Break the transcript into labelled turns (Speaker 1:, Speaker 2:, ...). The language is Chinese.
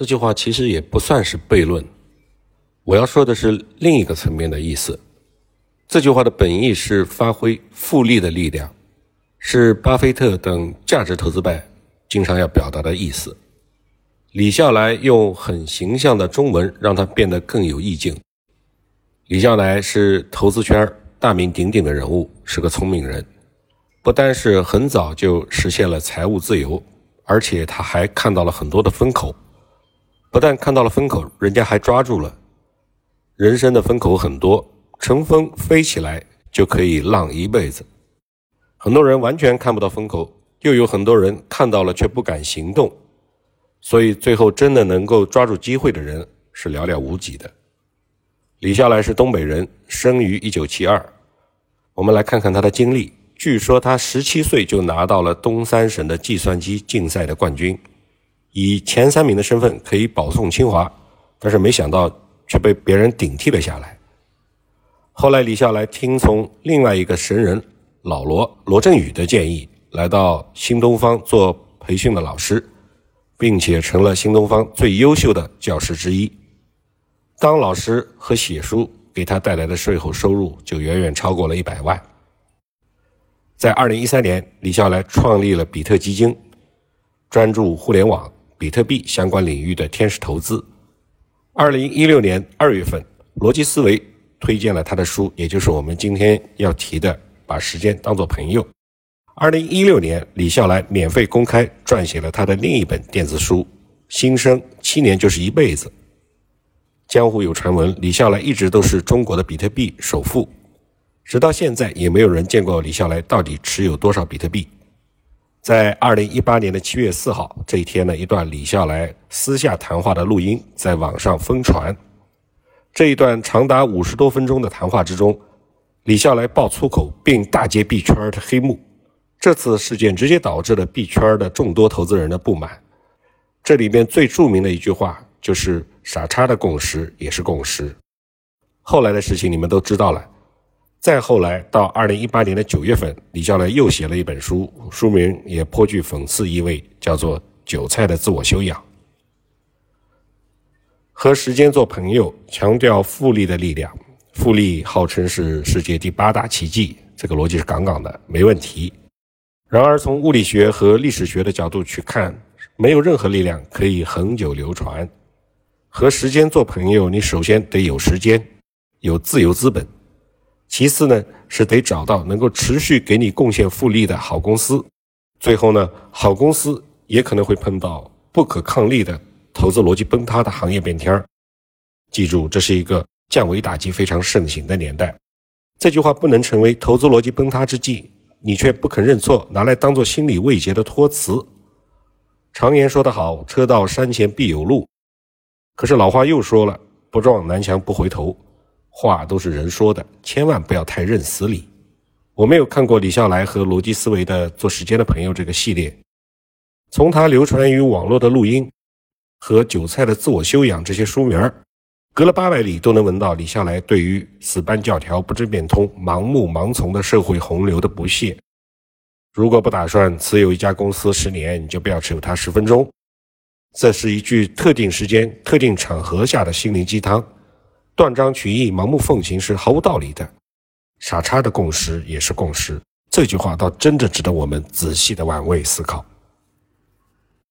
Speaker 1: 这句话其实也不算是悖论，我要说的是另一个层面的意思。这句话的本意是发挥复利的力量，是巴菲特等价值投资派经常要表达的意思。李笑来用很形象的中文让它变得更有意境。李笑来是投资圈大名鼎鼎的人物，是个聪明人，不单是很早就实现了财务自由，而且他还看到了很多的风口。不但看到了风口，人家还抓住了。人生的风口很多，乘风飞起来就可以浪一辈子。很多人完全看不到风口，又有很多人看到了却不敢行动，所以最后真的能够抓住机会的人是寥寥无几的。李笑来是东北人，生于一九七二。我们来看看他的经历。据说他十七岁就拿到了东三省的计算机竞赛的冠军。以前三名的身份可以保送清华，但是没想到却被别人顶替了下来。后来李笑来听从另外一个神人老罗罗振宇的建议，来到新东方做培训的老师，并且成了新东方最优秀的教师之一。当老师和写书给他带来的税后收入就远远超过了一百万。在二零一三年，李笑来创立了比特基金，专注互联网。比特币相关领域的天使投资。二零一六年二月份，逻辑思维推荐了他的书，也就是我们今天要提的《把时间当作朋友》。二零一六年，李笑来免费公开撰写了他的另一本电子书《新生七年就是一辈子》。江湖有传闻，李笑来一直都是中国的比特币首富，直到现在也没有人见过李笑来到底持有多少比特币。在二零一八年的七月四号这一天呢，一段李笑来私下谈话的录音在网上疯传。这一段长达五十多分钟的谈话之中，李笑来爆粗口，并大揭币圈的黑幕。这次事件直接导致了币圈的众多投资人的不满。这里面最著名的一句话就是“傻叉的共识也是共识”。后来的事情你们都知道了。再后来，到二零一八年的九月份，李笑来又写了一本书，书名也颇具讽刺意味，叫做《韭菜的自我修养》。和时间做朋友，强调复利的力量。复利号称是世界第八大奇迹，这个逻辑是杠杠的，没问题。然而，从物理学和历史学的角度去看，没有任何力量可以恒久流传。和时间做朋友，你首先得有时间，有自由资本。其次呢，是得找到能够持续给你贡献复利的好公司。最后呢，好公司也可能会碰到不可抗力的投资逻辑崩塌的行业变天。记住，这是一个降维打击非常盛行的年代。这句话不能成为投资逻辑崩塌之际，你却不肯认错，拿来当做心理慰藉的托词。常言说得好，车到山前必有路。可是老话又说了，不撞南墙不回头。话都是人说的，千万不要太认死理。我没有看过李笑来和逻辑思维的《做时间的朋友》这个系列，从他流传于网络的录音和《韭菜的自我修养》这些书名儿，隔了八百里都能闻到李笑来对于死搬教条、不知变通、盲目盲从的社会洪流的不屑。如果不打算持有一家公司十年，你就不要持有它十分钟。这是一句特定时间、特定场合下的心灵鸡汤。断章取义、盲目奉行是毫无道理的。傻叉的共识也是共识，这句话倒真的值得我们仔细的玩味思考。